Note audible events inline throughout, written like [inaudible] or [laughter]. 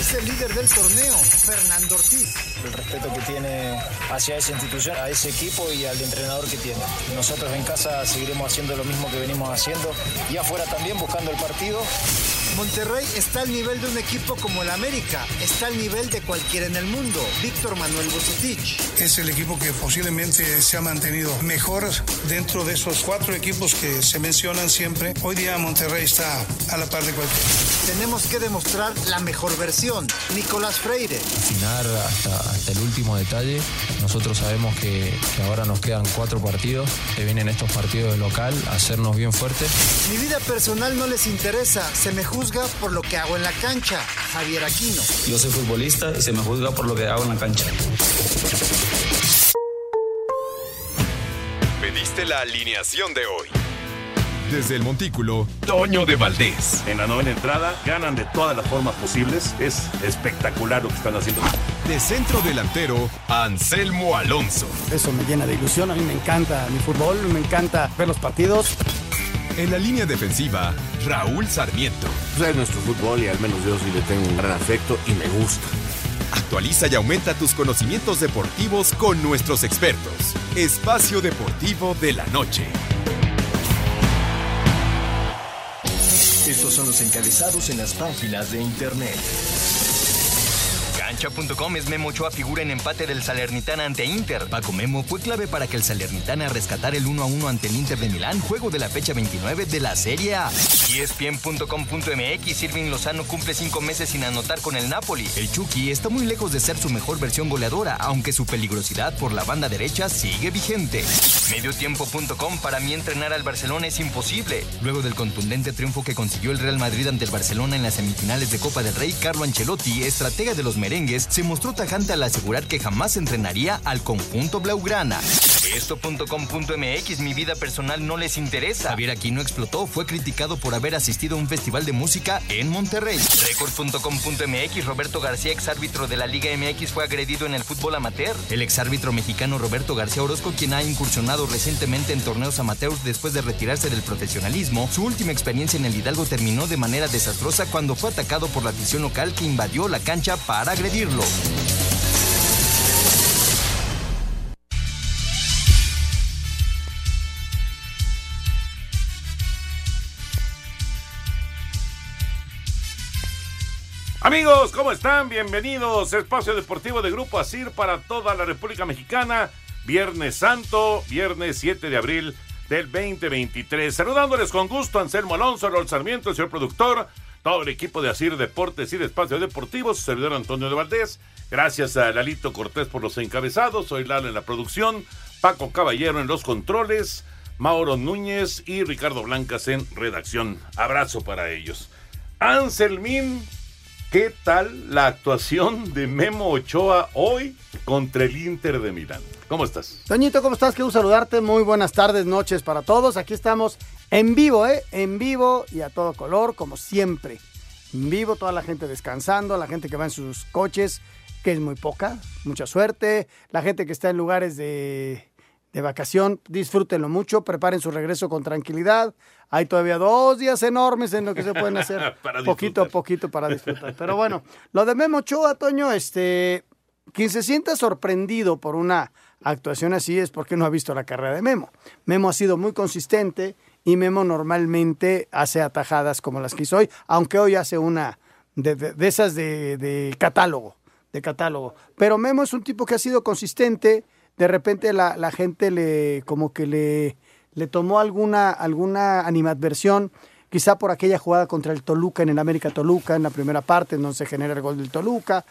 Es el líder del torneo, Fernando Ortiz. El respeto que tiene hacia esa institución, a ese equipo y al entrenador que tiene. Nosotros en casa seguiremos haciendo lo mismo que venimos haciendo y afuera también buscando el partido. Monterrey está al nivel de un equipo como el América, está al nivel de cualquiera en el mundo. Víctor Manuel Bucetich. Es el equipo que posiblemente se ha mantenido mejor dentro de esos cuatro equipos que se mencionan siempre. Hoy día Monterrey está a la par de cualquiera. Tenemos que demostrar la mejor versión. Nicolás Freire. Afinar hasta, hasta el último detalle. Nosotros sabemos que, que ahora nos quedan cuatro partidos, que vienen estos partidos de local, a hacernos bien fuertes. Mi vida personal no les interesa, se me juzga por lo que hago en la cancha. Javier Aquino. Yo soy futbolista y se me juzga por lo que hago en la cancha. Pediste la alineación de hoy. Desde el Montículo, Toño de Valdés. En la novena entrada ganan de todas las formas posibles. Es espectacular lo que están haciendo. De centro delantero, Anselmo Alonso. Eso me llena de ilusión. A mí me encanta mi fútbol, me encanta ver los partidos. En la línea defensiva, Raúl Sarmiento. Pues es nuestro fútbol y al menos yo sí le tengo un gran afecto y me gusta. Actualiza y aumenta tus conocimientos deportivos con nuestros expertos. Espacio Deportivo de la Noche. Estos son los encabezados en las páginas de internet. Cancha.com es Memo Ochoa figura en empate del Salernitana ante Inter. Paco Memo fue clave para que el Salernitana rescatara el 1 a 1 ante el Inter de Milán, juego de la fecha 29 de la Serie A. ESPN.com.mx Irving Lozano cumple cinco meses sin anotar con el Napoli. El Chucky está muy lejos de ser su mejor versión goleadora, aunque su peligrosidad por la banda derecha sigue vigente. Mediotiempo.com para mí entrenar al Barcelona es imposible. Luego del contundente triunfo que consiguió el Real Madrid ante el Barcelona en las semifinales de Copa del Rey, Carlo Ancelotti, estratega de los merengues, se mostró tajante al asegurar que jamás entrenaría al conjunto blaugrana. Esto.com.mx Mi vida personal no les interesa. Javier Aquino explotó, fue criticado por haber asistido a un festival de música en Monterrey. Record.com.mx Roberto García, ex árbitro de la Liga MX, fue agredido en el fútbol amateur. El ex árbitro mexicano Roberto García Orozco, quien ha incursionado recientemente en torneos amateurs después de retirarse del profesionalismo, su última experiencia en el Hidalgo terminó de manera desastrosa cuando fue atacado por la afición local que invadió la cancha para agredirlo. Amigos, ¿cómo están? Bienvenidos. Espacio Deportivo de Grupo Asir para toda la República Mexicana. Viernes Santo, viernes 7 de abril del 2023. Saludándoles con gusto, Anselmo Alonso, Rol Sarmiento, el señor productor, todo el equipo de Asir Deportes y de Espacio Deportivo, su servidor Antonio de Valdés. Gracias a Lalito Cortés por los encabezados, soy Lalo en la producción, Paco Caballero en los controles, Mauro Núñez y Ricardo Blancas en redacción. Abrazo para ellos. Anselmín, ¿qué tal la actuación de Memo Ochoa hoy contra el Inter de Milán? ¿Cómo estás? Toñito, ¿cómo estás? Quiero saludarte. Muy buenas tardes, noches para todos. Aquí estamos en vivo, ¿eh? En vivo y a todo color, como siempre. En vivo, toda la gente descansando, la gente que va en sus coches, que es muy poca, mucha suerte. La gente que está en lugares de, de vacación, disfrútenlo mucho, preparen su regreso con tranquilidad. Hay todavía dos días enormes en lo que se pueden hacer [laughs] poquito a poquito para disfrutar. Pero bueno, lo de Memo Ochoa, Toño, este, quien se sienta sorprendido por una actuación así es porque no ha visto la carrera de Memo. Memo ha sido muy consistente y Memo normalmente hace atajadas como las que hizo hoy, aunque hoy hace una de, de, de esas de, de, catálogo, de catálogo. Pero Memo es un tipo que ha sido consistente, de repente la, la gente le como que le, le tomó alguna, alguna animadversión, quizá por aquella jugada contra el Toluca en el América Toluca, en la primera parte, en donde se genera el gol del Toluca,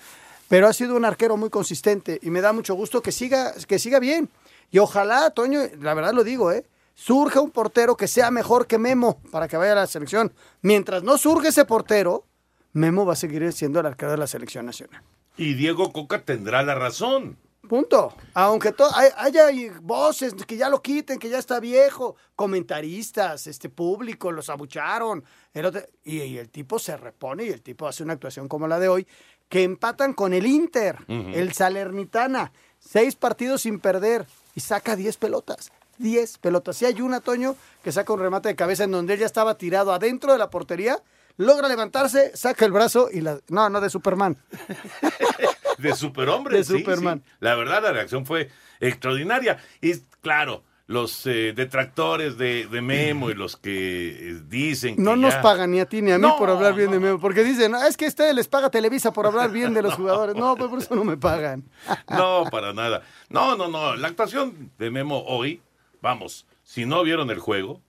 pero ha sido un arquero muy consistente y me da mucho gusto que siga, que siga bien. Y ojalá, Toño, la verdad lo digo, ¿eh? surja un portero que sea mejor que Memo para que vaya a la selección. Mientras no surge ese portero, Memo va a seguir siendo el arquero de la selección nacional. Y Diego Coca tendrá la razón. Punto. Aunque hay- haya voces que ya lo quiten, que ya está viejo, comentaristas, este público, los abucharon. el otro- y, y el tipo se repone y el tipo hace una actuación como la de hoy, que empatan con el Inter, el Salernitana. Seis partidos sin perder y saca diez pelotas. Diez pelotas. Si hay una, Toño, que saca un remate de cabeza en donde él ya estaba tirado adentro de la portería, logra levantarse, saca el brazo y la... No, no, de Superman. [laughs] De superhombre. [laughs] De sí, Superman. sí. La verdad, la reacción fue extraordinaria. Y claro, los eh, detractores de, de Memo y los que eh, dicen que No nos ya- pagan ni a ti ni a mí No, por hablar bien de Memo, porque dicen, "No, es que ustedes les paga Televisa por hablar bien de los [laughs] jugadores. No, pues por eso no me pagan. [laughs] No, para nada. No, no, no. La actuación de Memo hoy, vamos, si no vieron el juego,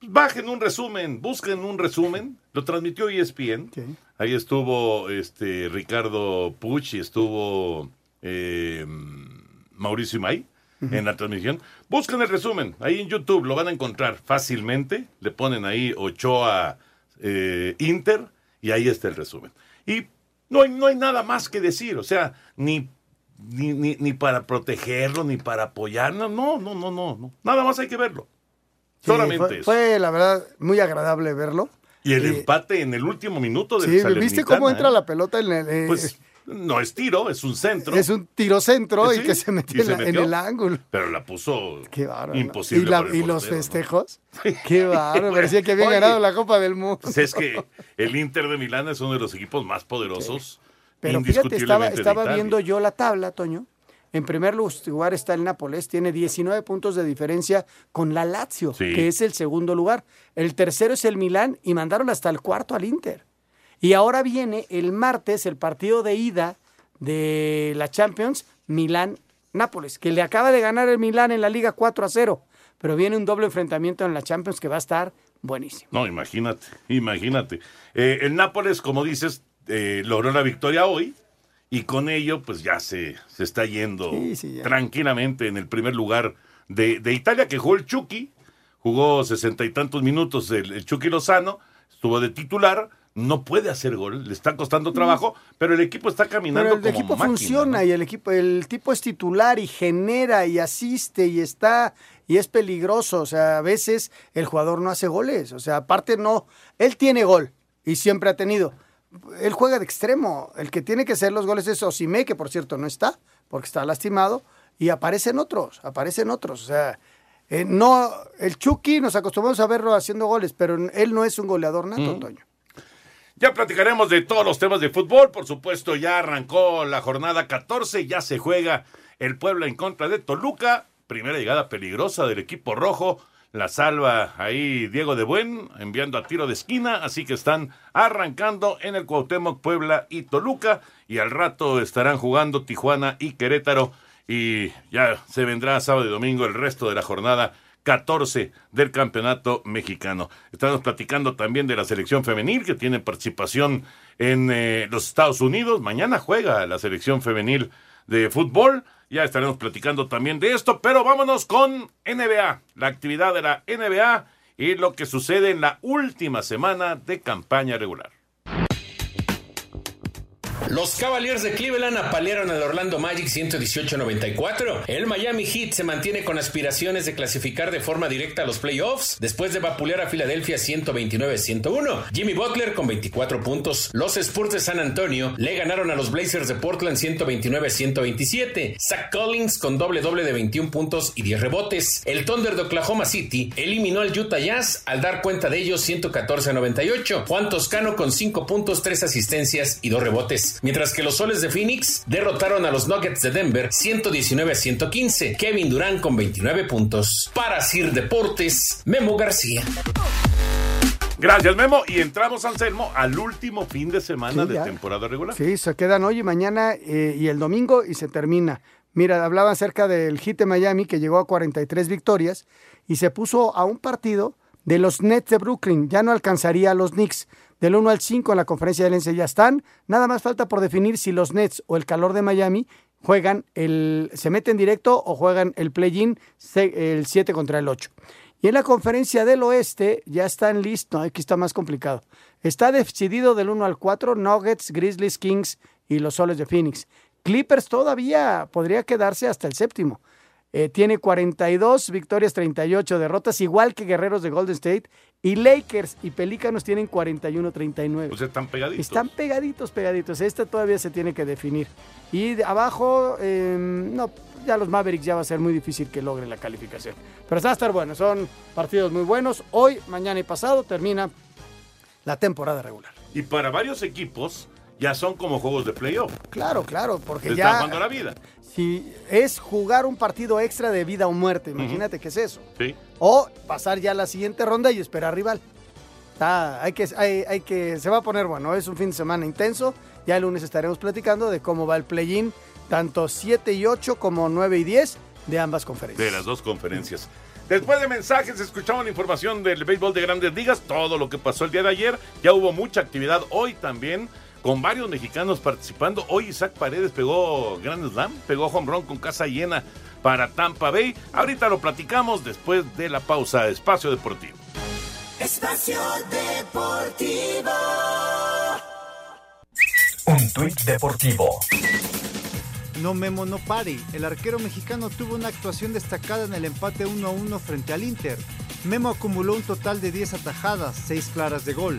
bajen un resumen, busquen un resumen. Lo transmitió ESPN. Ahí estuvo este Ricardo Puch y estuvo eh, Mauricio Imay en la transmisión. Busquen el resumen. Ahí en YouTube lo van a encontrar fácilmente. Le ponen ahí Ochoa eh, Inter y ahí está el resumen. Y no hay, no hay nada más que decir. O sea, ni ni, ni, ni para protegerlo, ni para apoyarlo. No, no, no, no, no. Nada más hay que verlo. Sí, Solamente fue, eso. fue, la verdad muy agradable verlo. Y el y- empate en el último minuto del Sí, ¿viste cómo entra eh? la pelota en el, eh, Pues no es tiro, es un centro. es un tiro centro Sí, y que se metió, en, se el ángulo. Pero la puso Qué imposible. Y, la- el y los festejos. Qué bárbaro. [laughs] Parecía que habían Oye, ganado la Copa del Mundo. Pues es que el Inter de Milán es uno de los equipos más poderosos. Pero fíjate, estaba, viendo yo la tabla, Toño. En primer lugar está el Nápoles, tiene 19 puntos de diferencia con la Lazio, Sí. que es el segundo lugar. El tercero es el Milán y mandaron hasta el cuarto al Inter. Y ahora viene el martes el partido de ida de la Champions, Milán-Nápoles, que le acaba de ganar el Milán en la Liga 4 a 0. Pero viene un doble enfrentamiento en la Champions que va a estar buenísimo. No, imagínate, imagínate. Eh, el Nápoles, como dices, eh, logró la victoria hoy y con ello, pues ya se, se está yendo Sí, sí, ya. tranquilamente en el primer lugar de, de Italia, que jugó el Chucky, jugó sesenta y tantos minutos el, el Chucky Lozano, estuvo de titular, no puede hacer gol, le está costando trabajo, pero el equipo está caminando Mm. Pero el como equipo máquina, funciona ¿no? y el equipo, el tipo es titular y genera y asiste y está y es peligroso. O sea, a veces el jugador no hace goles. O sea, aparte no, él tiene gol y siempre ha tenido. Él juega de extremo. El que tiene que hacer los goles es Osime, que por cierto no está, porque está lastimado, y aparecen otros, aparecen otros. O sea, eh, no, el Chucky nos acostumbramos a verlo haciendo goles, pero él no es un goleador nato, Mm. Toño. Ya platicaremos de todos los temas de fútbol. Por supuesto, ya arrancó la jornada 14. Ya se juega el Puebla en contra de Toluca. Primera llegada peligrosa del equipo rojo. La salva ahí Diego de Buen enviando a tiro de esquina. Así que están arrancando en el Cuauhtémoc, Puebla y Toluca. Y al rato estarán jugando Tijuana y Querétaro. Y ya se vendrá sábado y domingo el resto de la jornada 14 del campeonato mexicano. Estamos platicando también de la selección femenil que tiene participación en eh, los Estados Unidos. Mañana juega la selección femenil de fútbol. Ya estaremos platicando también de esto, pero vámonos con NBA, la actividad de la NBA y lo que sucede en la última semana de campaña regular. Los Cavaliers de Cleveland apalearon al Orlando Magic 118-94. El Miami Heat se mantiene con aspiraciones de clasificar de forma directa a los playoffs después de vapulear a Filadelfia 129-101. Jimmy Butler con 24 puntos. Los Spurs de San Antonio le ganaron a los Blazers de Portland 129-127. Zach Collins con doble doble de 21 puntos y 10 rebotes. El Thunder de Oklahoma City eliminó al Utah Jazz al dar cuenta de ellos 114-98. Juan Toscano con 5 puntos, 3 asistencias y 2 rebotes. Mientras que los Soles de Phoenix derrotaron a los Nuggets de Denver 119 a 115. Kevin Durant con 29 puntos. Para Sir Deportes, Memo García. Gracias, Memo. Y entramos, Anselmo, al último fin de semana Sí, de ya. temporada regular. Sí, se quedan hoy y mañana eh, y el domingo y se termina. Mira, hablaban acerca del Heat de Miami que llegó a 43 victorias y se puso a un partido de los Nets de Brooklyn. Ya no alcanzaría a los Knicks. Del 1 al 5 en la conferencia del ENSE ya están. Nada más falta por definir si los Nets o el calor de Miami juegan el, se meten directo o juegan el play-in el 7 contra el 8. Y en la conferencia del oeste ya están listos, aquí está más complicado. Está decidido del 1 al 4 Nuggets, Grizzlies, Kings y los Soles de Phoenix. Clippers todavía podría quedarse hasta el séptimo. Eh, tiene 42 victorias, 38 derrotas, igual que Guerreros de Golden State. Y Lakers y Pelícanos tienen 41-39. Pues están pegaditos. Están pegaditos, pegaditos. Este todavía se tiene que definir. Y de abajo, eh, no, ya los Mavericks ya va a ser muy difícil que logren la calificación. Pero va a estar bueno, son partidos muy buenos. Hoy, mañana y pasado termina la temporada regular. Y para varios equipos ya son como juegos de playoff. Claro, claro, porque Se ya... Están jugando la vida. Si es jugar un partido extra de vida o muerte, imagínate qué es eso. Sí. O pasar ya a la siguiente ronda y esperar rival. Está- hay que, hay, hay que, se va a poner bueno, es un fin de semana intenso. Ya el lunes estaremos platicando de cómo va el play-in, tanto 7 y 8 como 9 y 10 de ambas conferencias. De las dos conferencias. Después de mensajes, escuchamos la información del béisbol de grandes ligas, todo lo que pasó el día de ayer. Ya hubo mucha actividad hoy también, con varios mexicanos participando. Hoy Isaac Paredes pegó Grand Slam, pegó home run con casa llena para Tampa Bay. Ahorita lo platicamos después de la pausa. Espacio Deportivo. Espacio Deportivo. Un tuit deportivo. No Memo no pare. El arquero mexicano tuvo una actuación destacada en el empate 1 a 1 frente al Inter. Memo acumuló un total de 10 atajadas, 6 claras de gol.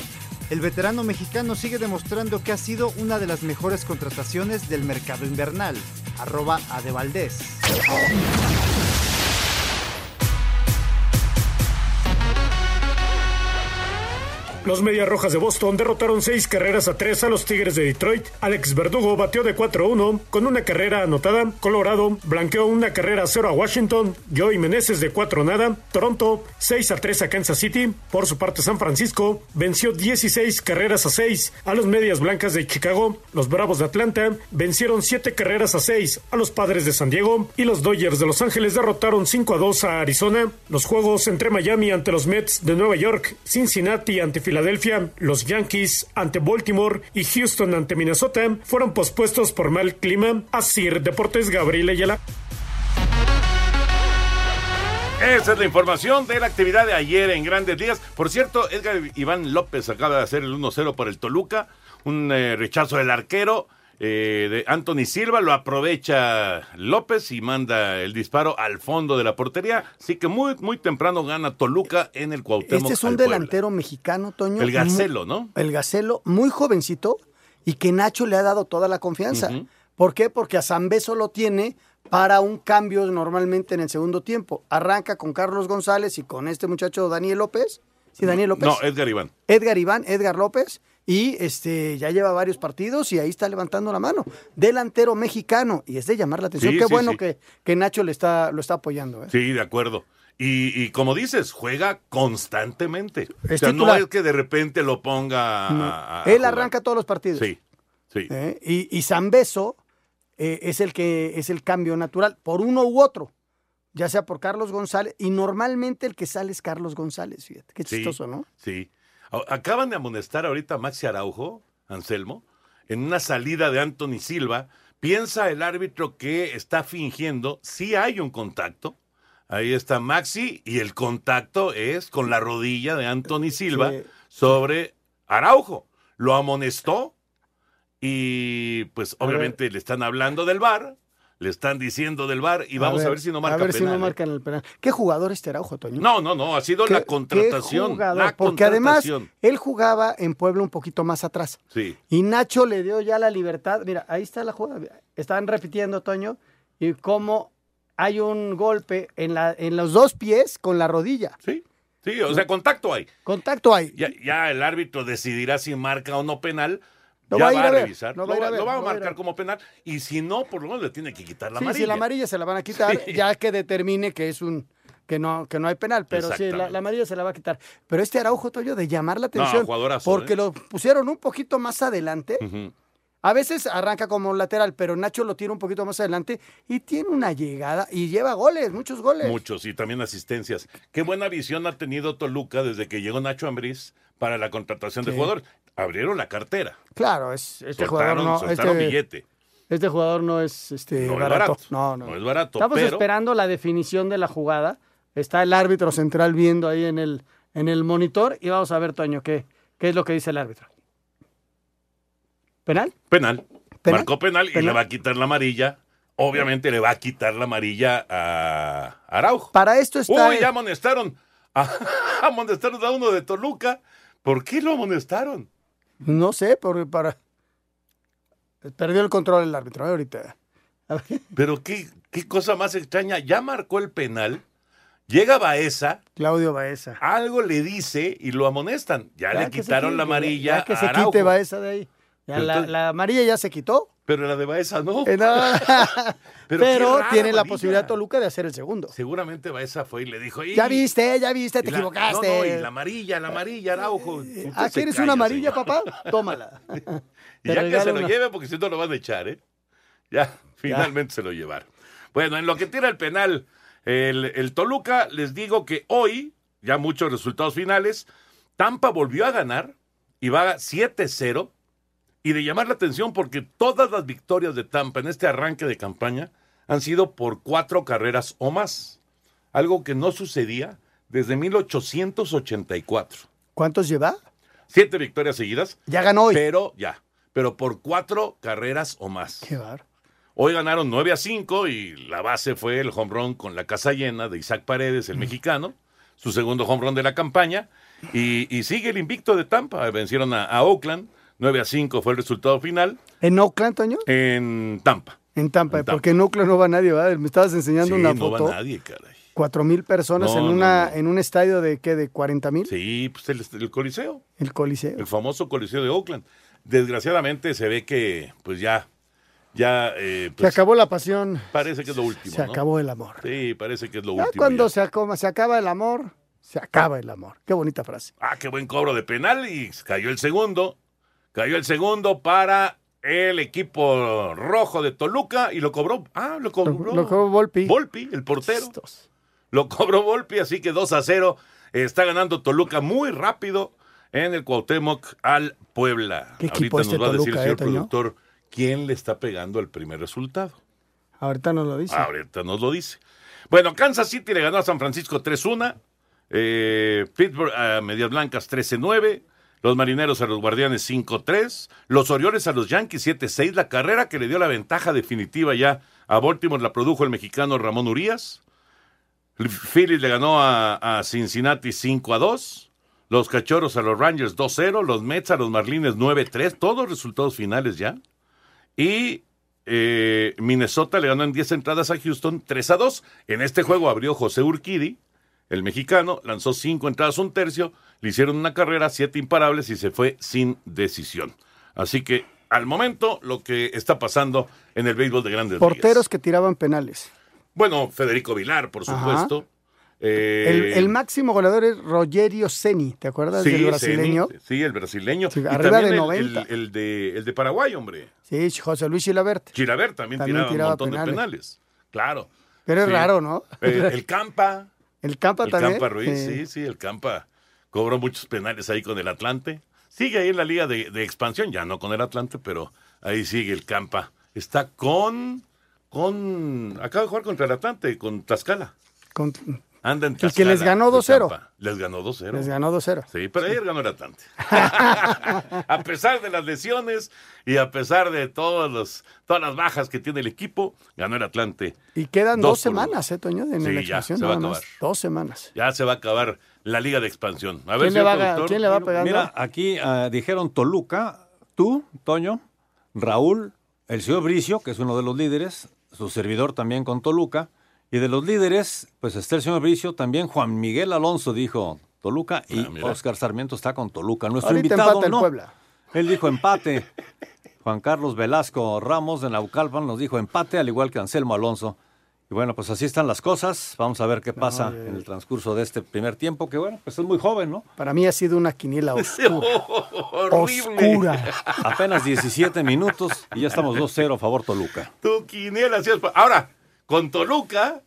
El veterano mexicano sigue demostrando que ha sido una de las mejores contrataciones del mercado invernal. Arroba Adevaldez. Los Medias Rojas de Boston derrotaron seis carreras a tres a los Tigres de Detroit. Alex Verdugo batió de 4-1 con una carrera anotada. Colorado blanqueó una carrera a 0 a Washington. Joey Meneses de 4 nada. Toronto 6 a 3 a Kansas City. Por su parte, San Francisco venció 16 carreras a 6 a los Medias Blancas de Chicago. Los Bravos de Atlanta vencieron 7 carreras a 6 a los Padres de San Diego. Y los Dodgers de Los Ángeles derrotaron 5 a 2 a Arizona. Los juegos entre Miami ante los Mets de Nueva York, Cincinnati ante Filadelfia, los Yankees ante Baltimore y Houston ante Minnesota fueron pospuestos por mal clima. Así Deportes Gabriel Ayala. Esa es la información de la actividad de ayer en Grandes Ligas. Por cierto, Edgar Iván López acaba de hacer el 1-0 por el Toluca. Un eh, rechazo del arquero eh, de Anthony Silva. Lo aprovecha López y manda el disparo al fondo de la portería. Así que muy, muy temprano gana Toluca en el Cuauhtémoc. Este es un Puebla. delantero mexicano, Toño. El Gacelo, muy- ¿no? El Gacelo, muy jovencito y que Nacho le ha dado toda la confianza. ¿Por qué? Porque a Zambeso lo tiene para un cambio normalmente en el segundo tiempo. Arranca con Carlos González y con este muchacho Daniel López. Sí, Daniel López. No, Edgar Iván. Edgar Iván, Edgar López, y este ya lleva varios partidos y ahí está levantando la mano. Delantero mexicano, y es de llamar la atención. Sí, Qué sí, bueno sí. Que, que Nacho le está, lo está apoyando. ¿eh? Sí, de acuerdo. Y, y como dices, juega constantemente. o Es sea, no es que de repente lo ponga No. a- a Él jugar. arranca todos los partidos. Sí, sí. ¿eh? Y, y Zambeso eh, es el que es el cambio natural, por uno u otro, ya sea por Carlos González, y normalmente el que sale es Carlos González, fíjate, qué Sí, chistoso, ¿no? Sí. Acaban de amonestar ahorita a Maxi Araujo, Anselmo, en una salida de Anthony Silva. Piensa el árbitro que está fingiendo, sí hay un contacto. Ahí está Maxi y el contacto es con la rodilla de Anthony Silva Sí. sobre Araujo. Lo amonestó y pues obviamente le están hablando del bar, le están diciendo del bar y vamos a ver, si no marca A ver si penal, no marcan el penal. ¿Qué jugador este Araujo, Toño? No, no, no, ha sido ¿Qué- la contratación. jugador? la Porque además él jugaba en Puebla un poquito más atrás. Sí. Y Nacho le dio ya la libertad. Mira, ahí está la jugada. Están repitiendo, Toño, y cómo hay un golpe en, la, en los dos pies con la rodilla. Sí, sí, o sea, contacto hay. Contacto hay. Ya, ya el árbitro decidirá si marca o no penal. Lo ya va a ir a revisar. lo Lo va va, a ver, lo va a lo va marcar como penal. Y si no, por lo menos le tiene que quitar la sí, amarilla. si la amarilla se la van a quitar, Sí. ya que determine que es un que no, que no hay penal, pero sí, la, amarilla se la va a quitar. Pero este Araujo, Toño, de llamar la atención, jugadorazo, porque ¿eh? lo pusieron un poquito más adelante. Ujú. A veces arranca como lateral, pero Nacho lo tira un poquito más adelante y tiene una llegada y lleva goles, muchos goles. Muchos y también asistencias. Qué buena visión ha tenido Toluca desde que llegó Nacho Ambriz para la contratación de Sí. jugadores. Abrieron la cartera. Claro, es, este soltaron, jugador no, este, billete. este jugador no es este No es barato. barato. No, no. No es barato, Estamos pero- esperando la definición de la jugada Está el árbitro central viendo ahí en el, en el monitor y vamos a ver, Toño, qué, qué es lo que dice el árbitro. ¿Penal? Penal. ¿Penal? Marcó penal y le va a quitar la amarilla. Obviamente le va a quitar la amarilla a Araujo. Para esto está... Uy, ya amonestaron. A, [laughs] amonestaron a uno de Toluca. ¿Por qué lo amonestaron? No sé, porque para... Perdió el control el árbitro, ¿eh? ahorita. Pero qué, qué cosa más extraña. Ya marcó el penal. Llega Baeza. Claudio Baeza. Algo le dice y lo amonestan. Ya, le que quitaron la amarilla. Ya que a se quite Baeza de ahí. Ya la, la amarilla ya se quitó. Pero la de Baeza no. Eh, no. [laughs] Pero Pero, qué rara tiene la posibilidad Toluca de hacer el segundo. Seguramente Baeza fue y le dijo. Ya viste, ya viste, te la- equivocaste. No, no, y la amarilla, la amarilla, Araujo. Usted ah, ¿quieres una amarilla, señor. papá? Tómala. [laughs] Y ya que se lo lleve, porque si no lo van a echar, ¿eh? Ya, finalmente se lo llevaron. Bueno, en lo que tira el penal, el, el Toluca, les digo que hoy, ya muchos resultados finales, Tampa volvió a ganar y va 7-0. Y de llamar la atención porque todas las victorias de Tampa en este arranque de campaña han sido por cuatro carreras o más. Algo que no sucedía desde 1884. ¿Cuántos lleva? Siete victorias seguidas. Ya ganó hoy. Pero ya, pero por cuatro carreras o más. Qué bar. Hoy ganaron 9 a 5 y la base fue el home run con la casa llena de Isaac Paredes, el mexicano, su segundo home run de la campaña. Y, y sigue el invicto de Tampa. Vencieron a, a Oakland. 9 a 5 fue el resultado final ¿En Oakland, Toño? en Tampa. En Tampa, En Tampa. porque en Oakland no va nadie, ¿verdad? Me estabas enseñando Sí, una no foto. va nadie, caray. Cuatro mil personas No, en no, una no. en un estadio de qué, de 40 mil. Sí, pues el, el Coliseo. El Coliseo. El famoso Coliseo de Oakland. Desgraciadamente se ve que, pues ya, ya, eh, se pues, acabó la pasión. parece que es lo último. Se ¿no? acabó el amor. Sí, parece que es lo Ya último. cuando ya. se, acaba, se acaba el amor, se acaba el amor. Qué bonita frase. Ah, qué buen cobro de penal y cayó el segundo. Cayó el segundo para el equipo rojo de Toluca y lo cobró. Ah, lo cobró. Lo cobró Volpi. Volpi, el portero. Lo cobró Volpi, así que 2 a 0. Está ganando Toluca muy rápido en el Cuauhtémoc al Puebla. ¿Qué equipo Ahorita este nos va a decir el señor eh, productor quién le está pegando el primer resultado. Ahorita nos lo dice. Ahorita nos lo dice. Bueno, Kansas City le ganó a San Francisco 3-1. Eh, Pittsburgh a Medias Blancas 13-9. Los Marineros a los Guardianes 5-3. Los Orioles a los Yankees 7-6. La carrera que le dio la ventaja definitiva ya a Baltimore la produjo el mexicano Ramón Urias. Phillies le ganó a, a Cincinnati 5-2. Los Cachorros a los Rangers 2-0. Los Mets a los Marlines 9-3. Todos resultados finales ya. Y eh, Minnesota le ganó en 10 entradas a Houston 3 a 2. En este juego abrió José Urquidi, el mexicano, lanzó 5 entradas, un tercio, le hicieron una carrera, 7 imparables y se fue sin decisión. Así que al momento lo que está pasando en el béisbol de grandes Porteros ligas. que tiraban penales. Bueno, Federico Vilar, por supuesto. Eh, El, el máximo goleador es Rogerio Ceni, ¿te acuerdas del brasileño? Ceni, sí, el brasileño. Sí, arriba de el- 90. El, el de, el de Paraguay, hombre. Sí, José Luis Gilabert. Gilabert también, También tiraba, tiraba un montón penales. de penales. Claro. Pero es Sí. raro, ¿no? Eh, el Campa. El Campa el también. Campa Ruiz, Sí. sí, sí, el Campa cobró muchos penales ahí con el Atlante. Sigue ahí en la liga de, de expansión, ya no con el Atlante, pero ahí sigue el Campa. Está con, con, acaba de jugar contra el Atlante, con Tlaxcala. Con- Anda en El que les ganó el 2-0. Campa. Les ganó 2-0. Les ganó 2-0. Sí, pero ayer ganó el Atlante. [laughs] a pesar de las lesiones y a pesar de todos los, todas las bajas que tiene el equipo, ganó el Atlante. Y quedan Dos semanas, ¿eh, Toño? En Sí, la ya, expansión, se va a más. acabar. Dos semanas. Ya se va a acabar la liga de expansión. A ver, ¿Quién le va a- productor. quién le va pegando? Mira, aquí ah, dijeron Toluca, tú, Toño, Raúl, el señor Bricio, que es uno de los líderes, su servidor también con Toluca, y de los líderes, pues está el señor Bricio, también Juan Miguel Alonso dijo Toluca y Ah. Oscar Sarmiento está con Toluca. Nuestro Ahorita invitado empata el no. Puebla. Él dijo empate. Juan Carlos Velasco Ramos de Naucalpan nos dijo empate, al igual que Anselmo Alonso. Y bueno, pues así están las cosas. Vamos a ver qué pasa en el transcurso de este primer tiempo, que bueno, pues es muy joven, ¿no? Para mí ha sido una quiniela [laughs] oscura. Horrible. Oscura. Apenas 17 minutos y ya estamos 2-0 a favor Toluca. Tu quiniela, sí es Ahora, con Toluca,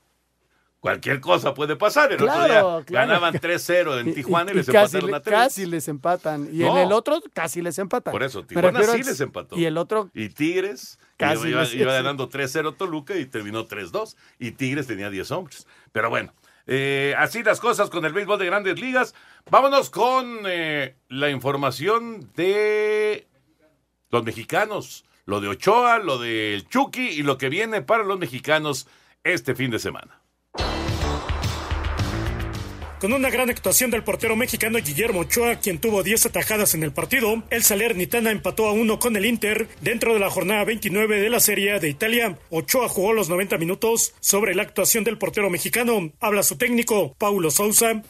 cualquier cosa puede pasar. El Claro, otro día claro. ganaban 3-0 en Y- Tijuana y, y les casi, empataron a 3. casi les empatan. Y en No. el otro casi les empatan. Por eso, Tijuana sí les empató. Y el otro Y Tigres Casi iba, iba- les- iba ganando 3-0 Toluca y terminó 3-2. Y Tigres tenía 10 hombres. Pero bueno, Eh, así las cosas con el béisbol de grandes ligas. Vámonos con eh, la información de los mexicanos. Lo de Ochoa, lo del Chucky y lo que viene para los mexicanos este fin de semana. Con una gran actuación del portero mexicano Guillermo Ochoa, quien tuvo 10 atajadas en el partido, el Salernitana empató a uno con el Inter dentro de la jornada 29 de la Serie de Italia. Ochoa jugó los 90 minutos sobre la actuación del portero mexicano. Habla su técnico, Paulo Sousa.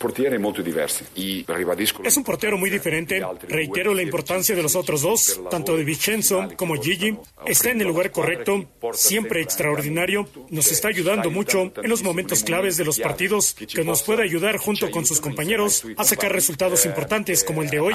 Es un portero muy diferente. Reitero la importancia de los otros dos, tanto de Vincenzo como Gigi. Está en el lugar correcto, siempre extraordinario. Nos está ayudando mucho en los momentos claves de los partidos, que nos puede ayudar junto con sus compañeros a sacar resultados importantes como el de hoy.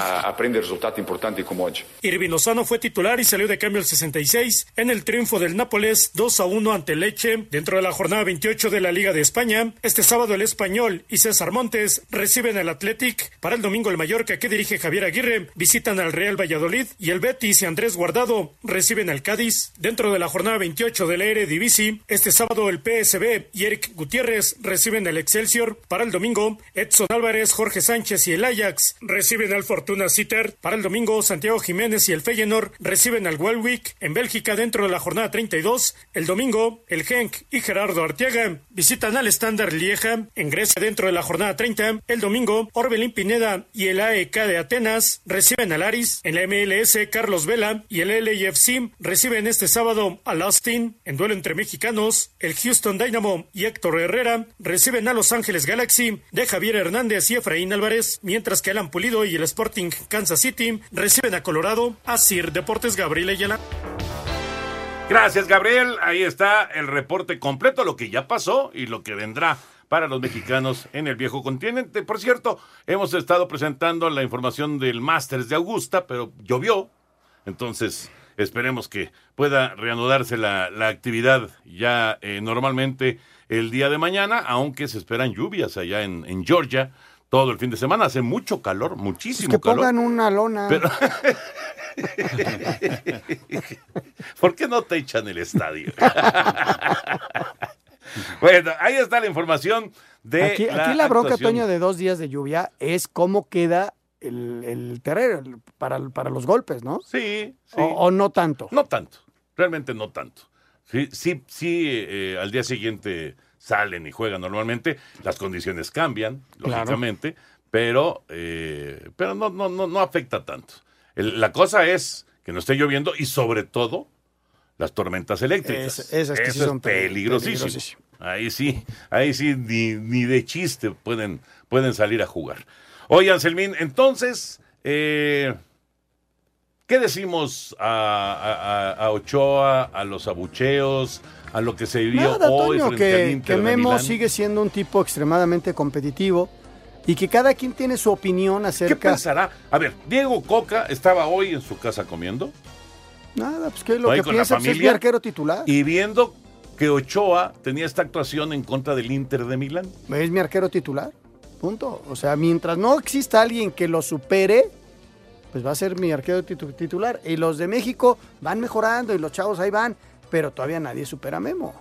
Irving Lozano fue titular y salió de cambio el 66 en el triunfo del Nápoles 2 a 1 ante Leche dentro de la jornada 28 de la Liga de España. Este sábado el Español y César Montes reciben al Athletic. Para el domingo el Mallorca que dirige Javier Aguirre visitan al Real Valladolid y el Betis y Andrés Guardado reciben al Cádiz. Dentro de la jornada 28 de la Eredivisie, este sábado el PSB y Eric Gutiérrez reciben al Excelsior. Para el domingo Edson Álvarez, Jorge Sánchez y el Ajax reciben al Fortuna Sitter. Para el domingo, Santiago Jiménez y el Feyenoord reciben al Welwick. En Bélgica, dentro de la jornada 32, el domingo, el Genk y Gerardo Arteaga visitan al Standard Lieja. En Grecia, dentro de la jornada 30, el domingo, Orbelín Pineda y el AEK de Atenas reciben al Aris. En la MLS, Carlos Vela y el LAFC reciben este sábado al Austin. En duelo entre mexicanos, el Houston Dynamo y Héctor Herrera reciben a Los Ángeles Galaxy de Javier Hernández y Efraín Álvarez, mientras que Alan Pulido y el Sporting Kansas City reciben a Colorado, a Sir Deportes Gabriel Ayala. Gracias, Gabriel. Ahí está el reporte completo, lo que ya pasó y lo que vendrá para los mexicanos en el viejo continente. Por cierto, hemos estado presentando la información del Masters de Augusta, pero llovió. Entonces, esperemos que pueda reanudarse la, la actividad ya eh, normalmente el día de mañana, aunque se esperan lluvias allá en, en Georgia todo el fin de semana. Hace mucho calor, muchísimo Pues que calor. pongan una lona. Pero- [laughs] ¿Por qué no te echan el estadio? [laughs] bueno, ahí está la información de Aquí, aquí la bronca, actuación. Toño, de dos días de lluvia es cómo queda el, el terreno para, para los golpes, ¿no? Sí, sí. O, o no tanto. No tanto, realmente no tanto. Sí, sí, sí eh, al día siguiente salen y juegan normalmente, las condiciones cambian, Claro. lógicamente, pero, eh, pero no, no, no, no afecta tanto. El- la cosa es que no esté lloviendo y sobre todo las tormentas eléctricas. Es- esas que sí Eso son es pe- peligrosísimo. peligrosísimo. Ahí sí, ahí sí, ni, ni de chiste pueden, pueden salir a jugar. Oye, Anselmín, entonces, eh, ¿qué decimos a, a- a- a Ochoa, a los abucheos, a lo que se Nada, hoy Toño, frente al que, Inter que Memo sigue siendo un tipo extremadamente competitivo y que cada quien tiene su opinión ¿Qué acerca. pensará? A ver, Diego Coca estaba hoy en su casa comiendo Nada, pues que lo que piensa pues, es mi arquero titular. y viendo que Ochoa tenía esta actuación en contra del Inter de Milán. Es mi arquero titular. Punto. O sea, mientras no exista alguien que lo supere, pues va a ser mi arquero titu- titular. Y los de México van mejorando y los chavos ahí van, pero todavía nadie supera a Memo.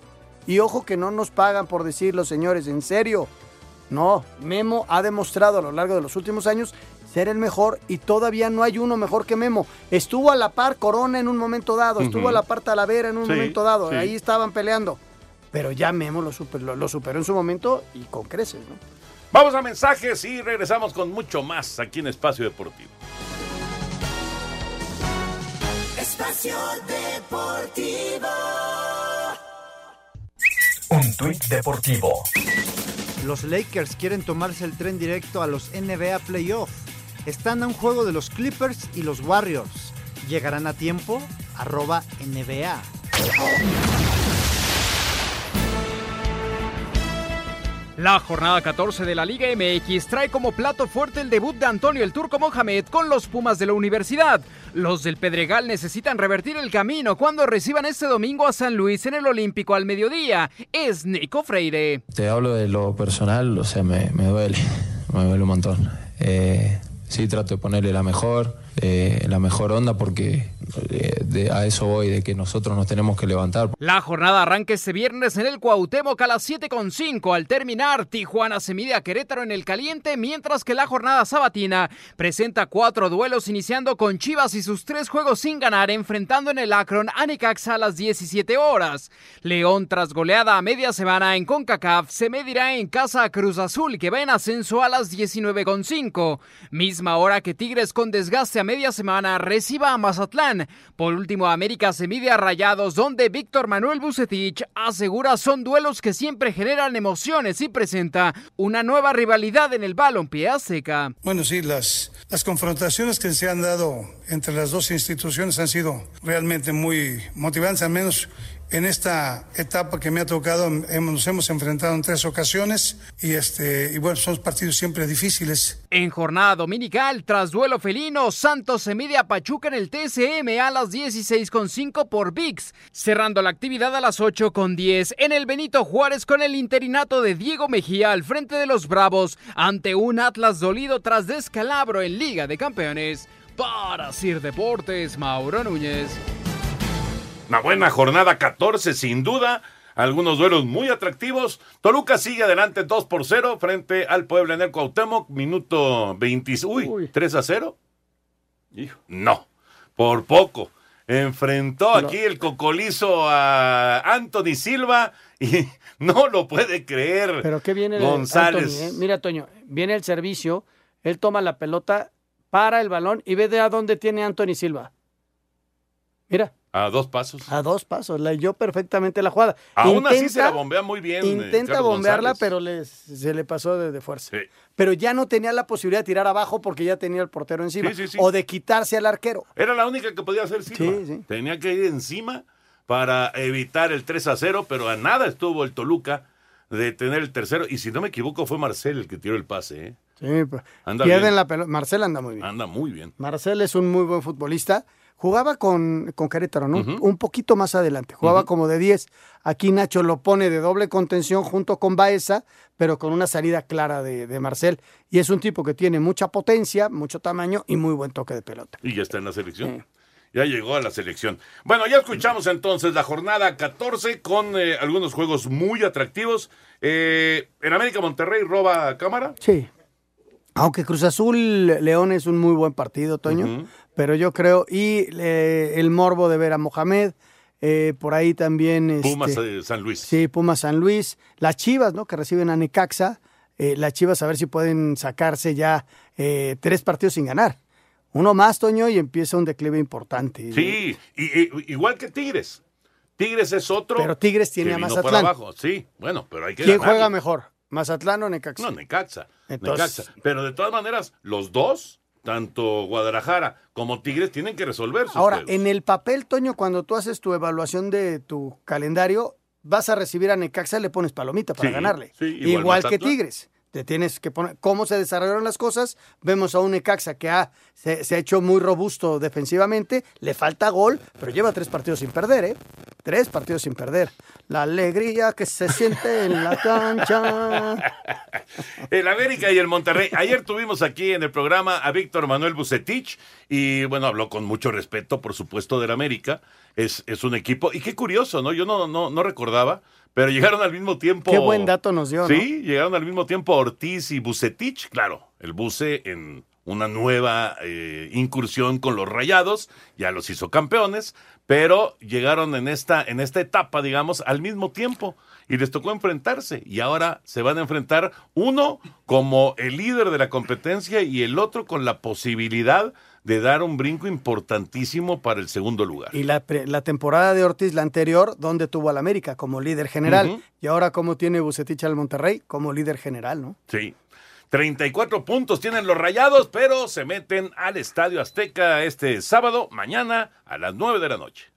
Y ojo que no nos pagan por decirlo, señores, en serio. No, Memo ha demostrado a lo largo de los últimos años ser el mejor y todavía no hay uno mejor que Memo. Estuvo a la par Corona en un momento dado, estuvo a la par Talavera en un Sí, momento dado, sí. ahí estaban peleando. Pero ya Memo lo, super- lo- lo superó en su momento y con creces, ¿no? Vamos a mensajes y regresamos con mucho más aquí en Espacio Deportivo. Espacio Deportivo. Un tuit deportivo. Los Lakers quieren tomarse el tren directo a los NBA Playoff. Están a un juego de los Clippers y los Warriors. ¿Llegarán a tiempo? Arroba NBA. La jornada 14 de la Liga MX trae como plato fuerte el debut de Antonio el Turco Mohamed con los Pumas de la Universidad. Los del Pedregal necesitan revertir el camino cuando reciban este domingo a San Luis en el Olímpico al mediodía. Es Nico Freire. Te hablo de lo personal, o sea, me, duele, [laughs] me duele un montón. Eh, sí, trato de ponerle la mejor. Eh, la mejor onda porque eh, de- a eso voy, de que nosotros nos tenemos que levantar. La jornada arranca este viernes en el Cuauhtémoc a las 7.5. Al terminar, Tijuana se mide a Querétaro en el caliente, mientras que la jornada sabatina presenta cuatro duelos iniciando con Chivas y sus tres juegos sin ganar, enfrentando en el Akron a Necaxa a las 17 horas. León, tras goleada a media semana en CONCACAF, se medirá en casa a Cruz Azul, que va en ascenso a las 19.5. Misma hora que Tigres con desgaste a media semana reciba a Mazatlán. Por último, América se mide a Rayados, donde Víctor Manuel Bucetich asegura son duelos que siempre generan emociones y presenta una nueva rivalidad en el balompié azteca. Bueno, sí, las, las confrontaciones que se han dado entre las dos instituciones han sido realmente muy motivantes, al menos en esta etapa que me ha tocado, nos hemos enfrentado en tres ocasiones y, este, y bueno, son partidos siempre difíciles. En jornada dominical, tras duelo felino, Santos se mide a Pachuca en el TCM a las 16.5 por VIX, cerrando la actividad a las 8.10 en el Benito Juárez con el interinato de Diego Mejía al frente de los Bravos ante un Atlas dolido tras descalabro en Liga de Campeones. Para Sir Deportes, Mauro Núñez. Una buena jornada 14, sin duda. Algunos duelos muy atractivos. Toluca sigue adelante 2 por 0 frente al Puebla en el Cuauhtémoc. Minuto 20. Uy, 3 a 0. No, por poco. Enfrentó aquí el cocolizo a Anthony Silva y [laughs] no lo puede creer. Pero qué viene el González. Anthony, ¿eh? Mira, Toño, viene el servicio, él toma la pelota, para el balón y ve de a dónde tiene Anthony Silva. Mira, A dos pasos. a dos pasos, leyó perfectamente la jugada. Aún así se la bombea muy bien. eh, Intenta Carlos bombearla, González. pero le- se le pasó de, de fuerza. Pero ya no tenía la posibilidad de tirar abajo porque ya tenía el portero encima. Sí, sí, sí. O de quitarse al arquero. Era la única que podía hacer Silva. Sí, sí. Tenía que ir encima para evitar el 3 a 0, pero a nada estuvo el Toluca de tener el tercero. Y si no me equivoco, fue Marcel el que tiró el pase. ¿eh? Sí, pues, pierden la pelota. Marcel anda muy bien. Anda muy bien. Marcel es un muy buen futbolista. Jugaba con, con Querétaro, ¿no? Un poquito más adelante. Jugaba como de 10. Aquí Nacho lo pone de doble contención junto con Baeza, pero con una salida clara de, de Marcel. Y es un tipo que tiene mucha potencia, mucho tamaño y muy buen toque de pelota. Y ya está en la selección. Ya llegó a la selección. Bueno, ya escuchamos entonces la jornada 14 con eh, algunos juegos muy atractivos. Eh, en América Monterrey roba cámara. Sí. Aunque Cruz Azul León es un muy buen partido, Toño, pero yo creo, y eh, el morbo de ver a Mohamed, eh, por ahí también... este, Pumas eh, San Luis. Sí, Pumas San Luis, las Chivas, ¿no? Que reciben a Necaxa, eh, las Chivas a ver si pueden sacarse ya eh, tres partidos sin ganar. Uno más, Toño, y empieza un declive importante. Sí, y- y- igual que Tigres. Tigres es otro. Pero Tigres tiene que a vino Mazatlán. por abajo. Sí, bueno, pero hay que ¿Quién ganarle. juega mejor? ¿Mazatlán o Necaxa? No, Necaxa. Entonces- Necaxa. Pero de todas maneras, los dos, tanto Guadalajara como Tigres, tienen que resolver sus Ahora, juegos. en el papel, Toño, cuando tú haces tu evaluación de tu calendario, vas a recibir a Necaxa, le pones palomita para Sí, ganarle. sí, igual igual que. Tigres. Te tienes que poner cómo se desarrollaron las cosas. Vemos a un Necaxa que ha, se, se ha hecho muy robusto defensivamente, le falta gol, pero lleva tres partidos sin perder, ¿eh? Tres partidos sin perder. La alegría que se siente en la cancha. [laughs] El América y el Monterrey. Ayer tuvimos aquí en el programa a Víctor Manuel Bucetich y bueno, habló con mucho respeto, por supuesto, del América. Es, es un equipo. Y qué curioso, ¿no? Yo no, no, no recordaba, pero llegaron al mismo tiempo. Qué buen dato nos dio, ¿no? Sí, llegaron al mismo tiempo Ortiz y Bucetich. Claro, el Buce en una nueva eh, incursión con los Rayados, ya los hizo campeones, pero llegaron en esta, en esta etapa, digamos, al mismo tiempo y les tocó enfrentarse y ahora se van a enfrentar uno como el líder de la competencia y el otro con la posibilidad de dar un brinco importantísimo para el segundo lugar. Y la, temporada de Ortiz, la anterior, donde tuvo al América como líder general. Y ahora, como tiene Bucetich al Monterrey como líder general, ¿no? Sí. 34 puntos tienen los rayados, pero se meten al Estadio Azteca este sábado, mañana a las 9 de la noche.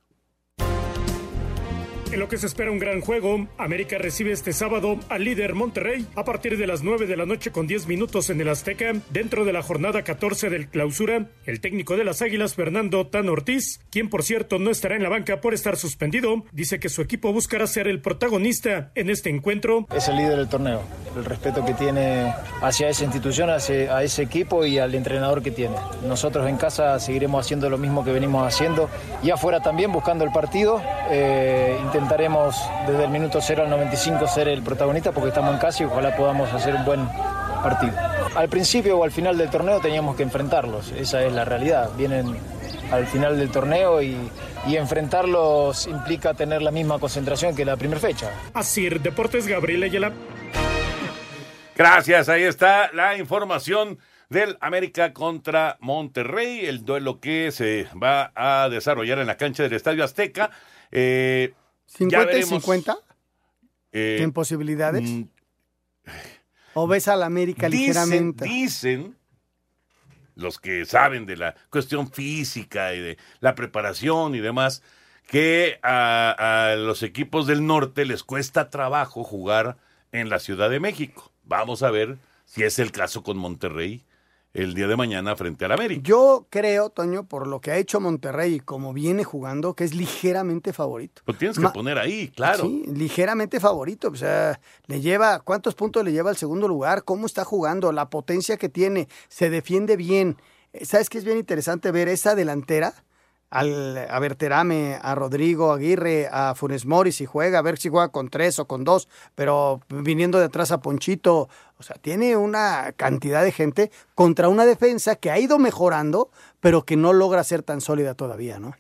En lo que se espera un gran juego, América recibe este sábado al líder Monterrey a partir de las 9 de la noche con 10 minutos en el Azteca. Dentro de la jornada 14 del clausura, el técnico de las Águilas, Fernando Tan Ortiz, quien por cierto no estará en la banca por estar suspendido, dice que su equipo buscará ser el protagonista en este encuentro. Es el líder del torneo, el respeto que tiene hacia esa institución, hacia a ese equipo y al entrenador que tiene. Nosotros en casa seguiremos haciendo lo mismo que venimos haciendo y afuera también buscando el partido. Eh, intentaremos desde el minuto 0 al 95 ser el protagonista porque estamos en casa y ojalá podamos hacer un buen partido. Al principio o al final del torneo teníamos que enfrentarlos, esa es la realidad. Vienen al final del torneo y, y enfrentarlos implica tener la misma concentración que la primera fecha. Así, Deportes Gabriel Ayala. Gracias, ahí está la información del América contra Monterrey, el duelo que se va a desarrollar en la cancha del Estadio Azteca. Eh, ya 50 y veremos, 50 eh, en posibilidades. mm, ¿O ves al América dicen, ligeramente? dicen los que saben de la cuestión física y de la preparación y demás, que a, a los equipos del norte les cuesta trabajo jugar en la Ciudad de México. Vamos a ver si es el caso con Monterrey el día de mañana frente al América. Yo creo, Toño, por lo que ha hecho Monterrey y como viene jugando, que es ligeramente favorito. Lo tienes que Ma- poner ahí, claro. Sí, ligeramente favorito. O sea, le lleva, ¿cuántos puntos le lleva al segundo lugar? ¿Cómo está jugando? La potencia que tiene, se defiende bien. Eh, ¿Sabes qué es bien interesante ver esa delantera? Al, a Berterame, a Rodrigo Aguirre, a Funes Mori si juega, a ver si juega con tres o con dos, pero viniendo de atrás a Ponchito. O sea, tiene una cantidad de gente contra una defensa que ha ido mejorando, pero que no logra ser tan sólida todavía, ¿no?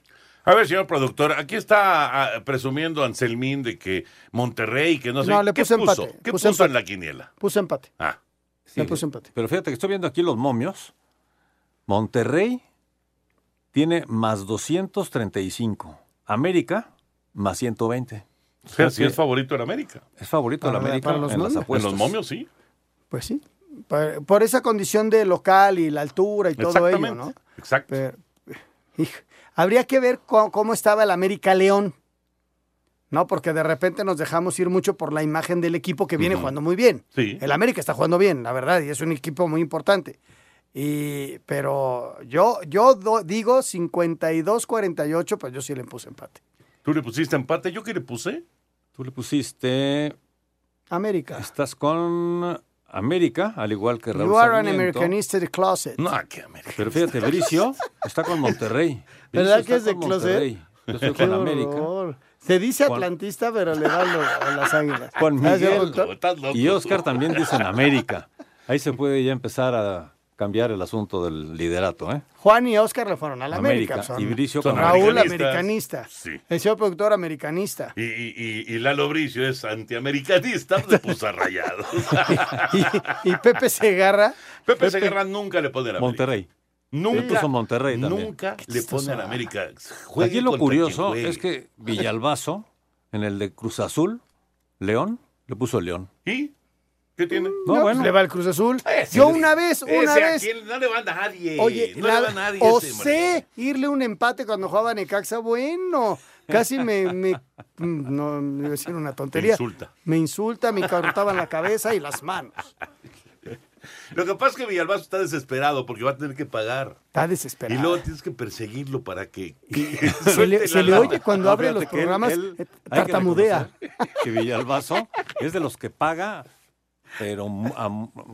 A ver, señor productor, aquí está ah, presumiendo Anselmín de que Monterrey, que no sé. No, le ¿Qué puse puso? empate, ¿Qué puse puso en la quiniela? Puso empate. Ah. Le puse empate. Pero fíjate que estoy viendo aquí los momios. Monterrey tiene más 235. América más 120. O sea, sí que es favorito en América. Es favorito el Para- América para los en las momios. apuestas. En los momios, sí. Pues sí. Por, por esa condición de local y la altura y todo ello, Exactamente. ¿no? Exacto. Pero, hijo, habría que ver cómo, cómo estaba el América León. ¿No? Porque de repente nos dejamos ir mucho por la imagen del equipo que viene jugando muy bien. Sí. El América está jugando bien, la verdad, y es un equipo muy importante. Y, pero yo, yo do- digo 52-48, pues yo sí le puse empate. ¿Tú le pusiste empate? ¿Yo qué le puse? Tú le pusiste. América. Estás con América, al igual que Raúl You are an Sarmiento. Americanista de closet. No, que América. Pero fíjate, Bricio está con Monterrey. ¿Verdad Bricio que es de closet? Monterrey. Yo estoy Qué con América. horror. Se dice Juan- atlantista, pero le da lo- a las águilas. Juan ¿Ah, Miguel y Oscar también dicen América. Ahí se puede ya empezar a cambiar el asunto del liderato, ¿eh? Juan y Oscar le fueron a la América. América. son- Y Bricio Son con Raúl americanista. Sí. El señor productor americanista. Y, y, y, Lalo Bricio es antiamericanista, le puso a rayados. [laughs] Y, y Pepe Segarra. Pepe Segarra nunca le pone a la América. Monterrey. Nunca, puso Monterrey también. nunca le pone a la. América. Juegue Aquí lo curioso es que Villalbazo, en el de Cruz Azul, León, le puso León. ¿Y? ¿Qué tiene? No, No, bueno. pues le va el Cruz Azul. Ese Yo una vez, ese una vez. no le va a nadie. Oye, no la- le va a nadie ese, osé irle un empate cuando jugaba Necaxa. Bueno, casi me, me- no me iba a decir una tontería. Me insulta. Me insulta, me cortaban la cabeza y las manos. [laughs] Lo que pasa es que Villalbazo está desesperado porque va a tener que pagar. Está Y desesperado. luego tienes que perseguirlo para que. [laughs] Se le, se le oye cuando No, abre los que él- programas, él- eh, que tartamudea. reconocer Que Villalbazo es de los que paga, pero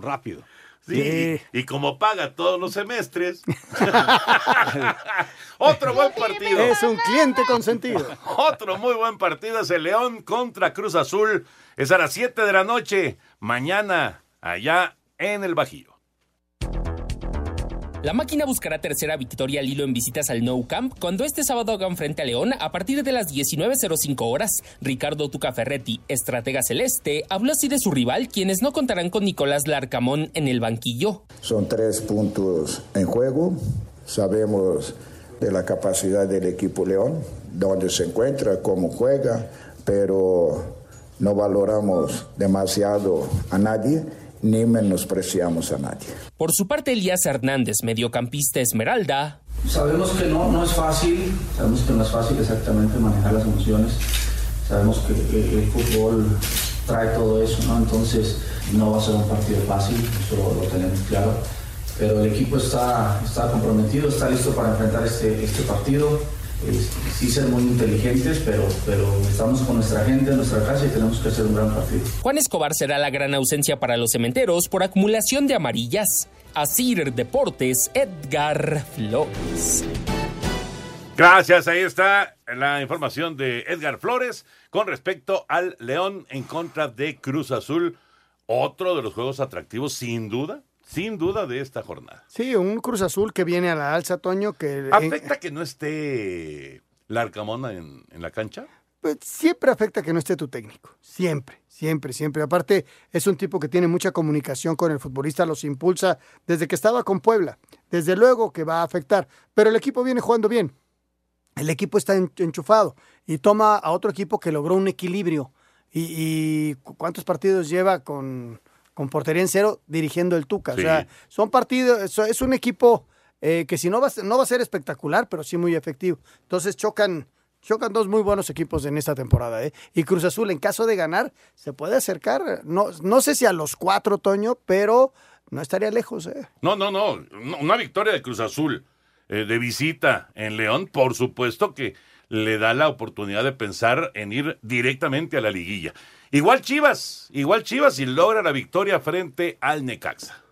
rápido. Sí, Sí. Y, y como paga todos los semestres. [laughs] [laughs] Otro buen partido. Es un cliente consentido. [laughs] Otro muy buen partido es el León contra Cruz Azul. Es a las 7 de la noche. Mañana, allá en el Bajío. La máquina buscará tercera victoria al hilo en visitas al Nou Camp cuando este sábado hagan frente a León a partir de las 19.05 horas. Ricardo Tuca Ferretti, estratega celeste, habló así de su rival, quienes no contarán con Nicolás Larcamón en el banquillo. Son tres puntos en juego. Sabemos de la capacidad del equipo León, dónde se encuentra, cómo juega, pero no valoramos demasiado a nadie ni menospreciamos a nadie. Por su parte, Elías Hernández, mediocampista Esmeralda, Sabemos que no, no es fácil, sabemos que no es fácil exactamente manejar las emociones. Sabemos que el, fútbol trae todo eso, ¿no? Entonces no va a ser un partido fácil, eso lo, tenemos claro. Pero el equipo está, está comprometido, está listo para enfrentar este, este partido. Sí ser muy inteligentes, pero, pero estamos con nuestra gente en nuestra casa y tenemos que hacer un gran partido. Juan Escobar será la gran ausencia para los cementeros por acumulación de amarillas. Asir Deportes, Edgar Flores. Gracias, ahí está la información de Edgar Flores con respecto al León en contra de Cruz Azul. Otro de los juegos atractivos, sin duda, sin duda, de esta jornada. Sí, un Cruz Azul que viene a la alza, Toño, que... ¿Afecta que no esté la Arcamona en, en la cancha? Pues siempre afecta que no esté tu técnico, siempre, siempre, siempre. Aparte, es un tipo que tiene mucha comunicación con el futbolista, los impulsa desde que estaba con Puebla. Desde luego que va a afectar, pero el equipo viene jugando bien el equipo está enchufado y toma a otro equipo que logró un equilibrio. ¿Y, cuántos partidos lleva con, con, portería en cero dirigiendo el Tuca? O sea, son partidos, es un equipo eh, que si no va, no va a ser espectacular, pero sí muy efectivo. Entonces chocan, chocan dos muy buenos equipos en esta temporada. ¿eh? Y Cruz Azul, en caso de ganar, se puede acercar, no, no sé si a los cuatro, Toño, pero no estaría lejos. ¿eh? No, no, no, una victoria de Cruz Azul eh, de visita en León, por supuesto que le da la oportunidad de pensar en ir directamente a la liguilla. Igual Chivas, igual Chivas y logra la victoria frente al Necaxa.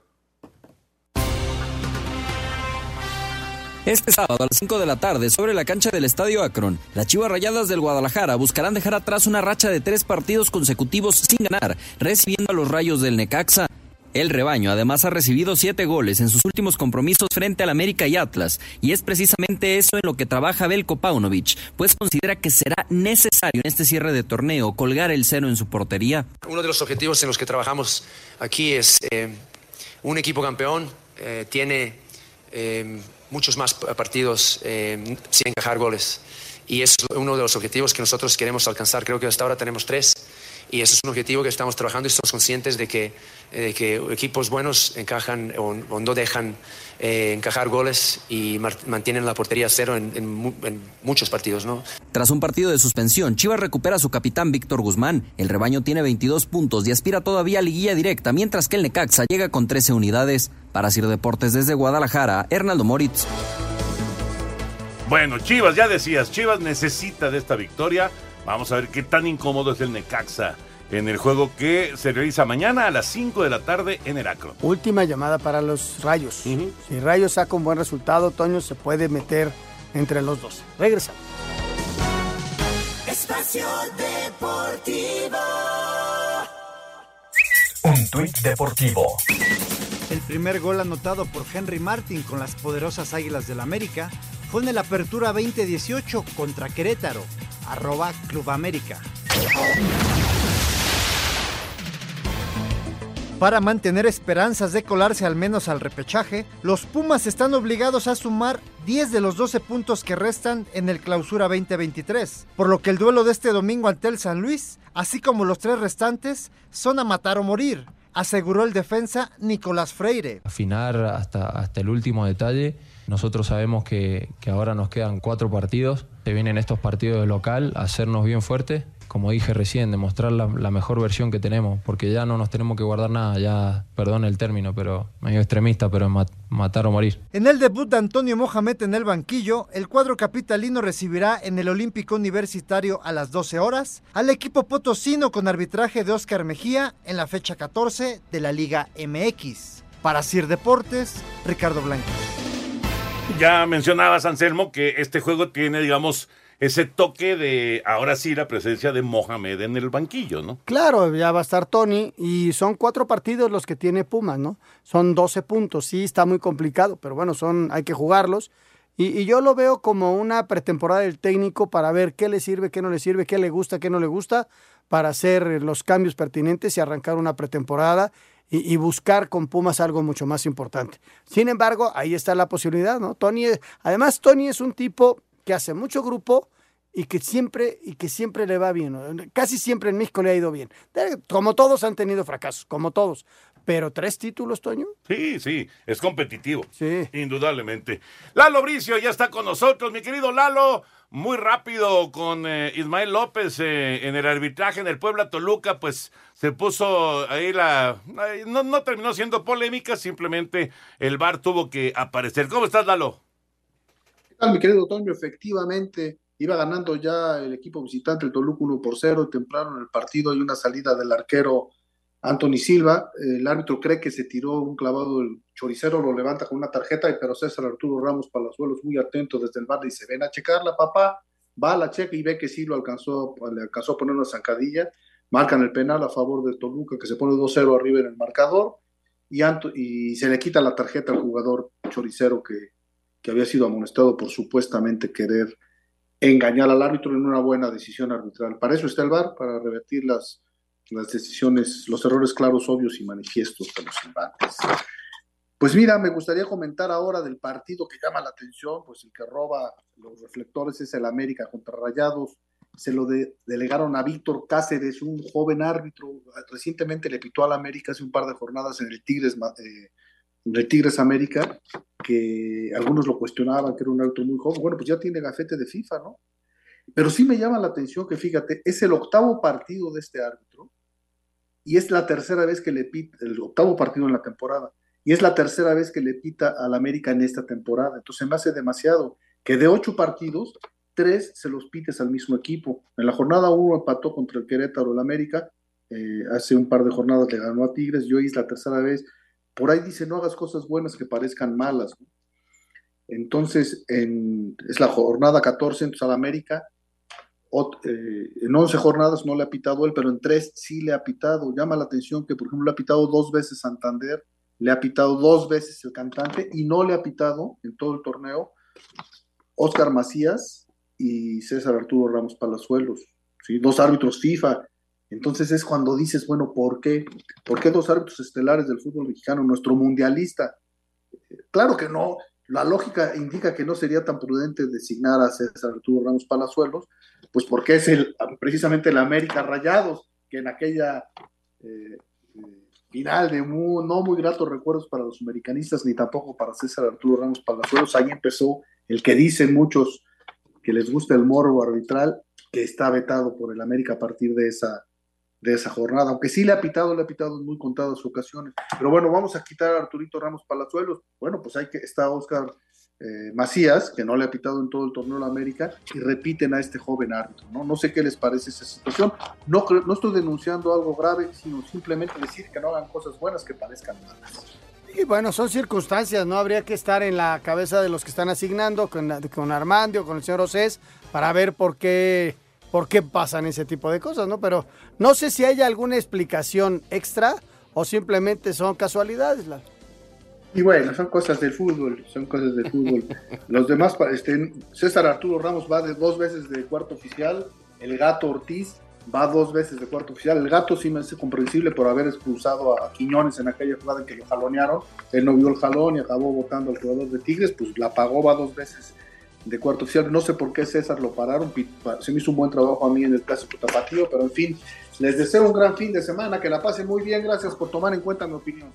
Este sábado a las 5 de la tarde, sobre la cancha del Estadio Akron, las Chivas Rayadas del Guadalajara buscarán dejar atrás una racha de tres partidos consecutivos sin ganar, recibiendo a los rayos del Necaxa. El rebaño además ha recibido siete goles en sus últimos compromisos frente al América y Atlas, y es precisamente eso en lo que trabaja Belko Paunovic, pues considera que será necesario en este cierre de torneo colgar el cero en su portería. Uno de los objetivos en los que trabajamos aquí es eh, un equipo campeón, eh, tiene eh, muchos más partidos sin encajar goles, y es uno de los objetivos que nosotros queremos alcanzar. Creo que hasta ahora tenemos tres y eso es un objetivo que estamos trabajando y estamos conscientes de que, que equipos buenos encajan o, no dejan eh, encajar goles y mantienen la portería cero en, muchos partidos. ¿no? Tras un partido de suspensión, Chivas recupera a su capitán Víctor Guzmán. El rebaño tiene 22 puntos y aspira todavía a liguilla directa, mientras que el Necaxa llega con 13 unidades. Para Sir Deportes desde Guadalajara, Hernaldo Moritz. Bueno, Chivas, ya decías, Chivas necesita de esta victoria Vamos a ver qué tan incómodo es el Necaxa en el juego que se realiza mañana a las 5 de la tarde en el Acro. Última llamada para los Rayos. Si Rayos saca un buen resultado, Toño se puede meter entre los dos. Regresa. Espacio Deportivo. Un tuit deportivo. El primer gol anotado por Henry Martin con las poderosas Águilas del América fue en el Apertura 2018 contra Querétaro arroba Club América. Para mantener esperanzas de colarse al menos al repechaje, los Pumas están obligados a sumar 10 de los 12 puntos que restan en el Clausura 2023, por lo que el duelo de este domingo ante el San Luis, así como los tres restantes, son a matar o morir, aseguró el defensa Nicolás Freire. Afinar hasta, hasta el último detalle. Nosotros sabemos que, que ahora nos quedan cuatro partidos vienen estos partidos de local a hacernos bien fuertes, como dije recién, demostrar la, mejor versión que tenemos, porque ya no nos tenemos que guardar nada, ya, perdón el término, pero medio extremista, pero matar o morir. En el debut de Antonio Mohamed en el banquillo, el cuadro capitalino recibirá en el Olímpico Universitario a las 12 horas al equipo potosino con arbitraje de Oscar Mejía en la fecha 14 de la Liga MX. Para Sir Deportes, Ricardo Blanco. Ya mencionabas, Anselmo, que este juego tiene, digamos, ese toque de, ahora sí, la presencia de Mohamed en el banquillo, ¿no? Claro, ya va a estar Tony y son cuatro partidos los que tiene Pumas, ¿no? Son 12 puntos, sí, está muy complicado, pero bueno, son, hay que jugarlos. Y, y, yo lo veo como una pretemporada del técnico para ver qué le sirve, qué no le sirve, qué le gusta, qué no le gusta, para hacer los cambios pertinentes y arrancar una pretemporada y, buscar con Pumas algo mucho más importante. Sin embargo, ahí está la posibilidad, ¿no? Tony, además, Tony es un tipo que hace mucho grupo y que siempre y que siempre le va bien. Casi siempre en México le ha ido bien. Como todos han tenido fracasos, como todos. Pero tres títulos, Toño. Sí, sí, es competitivo. Sí. Indudablemente. Lalo Bricio ya está con nosotros, mi querido Lalo. Muy rápido con eh, Ismael López eh, en el arbitraje en el Puebla Toluca, pues se puso ahí la... No, no terminó siendo polémica, simplemente el VAR tuvo que aparecer. ¿Cómo estás, Lalo? ¿Qué tal, mi querido Toño? Efectivamente, iba ganando ya el equipo visitante, el Toluca 1 por 0, temprano en el partido hay una salida del arquero Anthony Silva, el árbitro cree que se tiró un clavado, el choricero lo levanta con una tarjeta, pero César Arturo Ramos Palazuelos muy atento desde el bar dice, ven a checarla papá, va a la checa y ve que sí lo alcanzó, le alcanzó a poner una zancadilla, marcan el penal a favor de Toluca que se pone 2-0 arriba en el marcador y, y, se le quita la tarjeta al jugador choricero que, que había sido amonestado por supuestamente querer engañar al árbitro en una buena decisión arbitral. Para eso está el VAR, para revertir las, las decisiones, los errores claros, obvios y manifiestos de los embates. Pues mira, me gustaría comentar ahora del partido que llama la atención, pues el que roba los reflectores es el América contra Rayados. Se lo delegaron a Víctor Cáceres, un joven árbitro. Recientemente le pitó al América hace un par de jornadas en el Tigres, eh, en el Tigres América, que algunos lo cuestionaban, que era un árbitro muy joven. Bueno, pues ya tiene gafete de FIFA, ¿no? Pero sí me llama la atención que, fíjate, es el octavo partido de este árbitro y es la tercera vez que le pita, el octavo partido en la temporada, y es la tercera vez que le pita al América en esta temporada. Entonces me hace demasiado que de ocho partidos, tres se los pites al mismo equipo. En la jornada uno empató contra el Querétaro el América, eh, hace un par de jornadas le ganó a Tigres, y hoy es la tercera vez. Por ahí dice, no hagas cosas buenas que parezcan malas. Entonces, en, es la jornada 14, entonces al América eh, en 11 jornadas no le ha pitado él, pero en 3 sí le ha pitado. Llama la atención que, por ejemplo, le ha pitado dos veces Santander, le ha pitado dos veces el cantante y no le ha pitado en todo el torneo Oscar Macías y César Arturo Ramos Palazuelos, dos árbitros FIFA. Entonces es cuando dices, bueno, ¿por qué? ¿Por qué dos árbitros estelares del fútbol mexicano, nuestro mundialista? Claro que no, la lógica indica que no sería tan prudente designar a César Arturo Ramos Palazuelos, pues porque es el, precisamente el América Rayados, que en aquella eh, eh, final de no muy gratos recuerdos para los americanistas, ni tampoco para César Arturo Ramos Palazuelos, ahí empezó el que dicen muchos que les gusta el morbo arbitral, que está vetado por el América a partir de esa, de esa jornada, aunque sí le ha pitado, le ha pitado en muy contadas ocasiones. Pero bueno, vamos a quitar a Arturito Ramos Palazuelos. Bueno, pues hay que, está Oscar eh, Macías, que no le ha pitado en todo el torneo de la América, y repiten a este joven árbitro, ¿no? No sé qué les parece esa situación. No, no estoy denunciando algo grave, sino simplemente decir que no hagan cosas buenas que parezcan malas. Y bueno, son circunstancias, no habría que estar en la cabeza de los que están asignando, con, con Armando, con el señor Océs, para ver por qué por qué pasan ese tipo de cosas, ¿no? Pero no sé si hay alguna explicación extra o simplemente son casualidades. Y bueno, son cosas del fútbol, son cosas del fútbol. [laughs] Los demás, este, César Arturo Ramos va de dos veces de cuarto oficial, el gato Ortiz va dos veces de cuarto oficial. El gato sí me hace comprensible por haber expulsado a Quiñones en aquella jugada en que lo jalonearon. Él no vio el jalón y acabó votando al jugador de Tigres, pues la pagó, va dos veces de cuarto oficial. No sé por qué César lo pararon, se me hizo un buen trabajo a mí en el clásico tapatío, pero en fin, les deseo un gran fin de semana, que la pasen muy bien, gracias por tomar en cuenta mi opinión.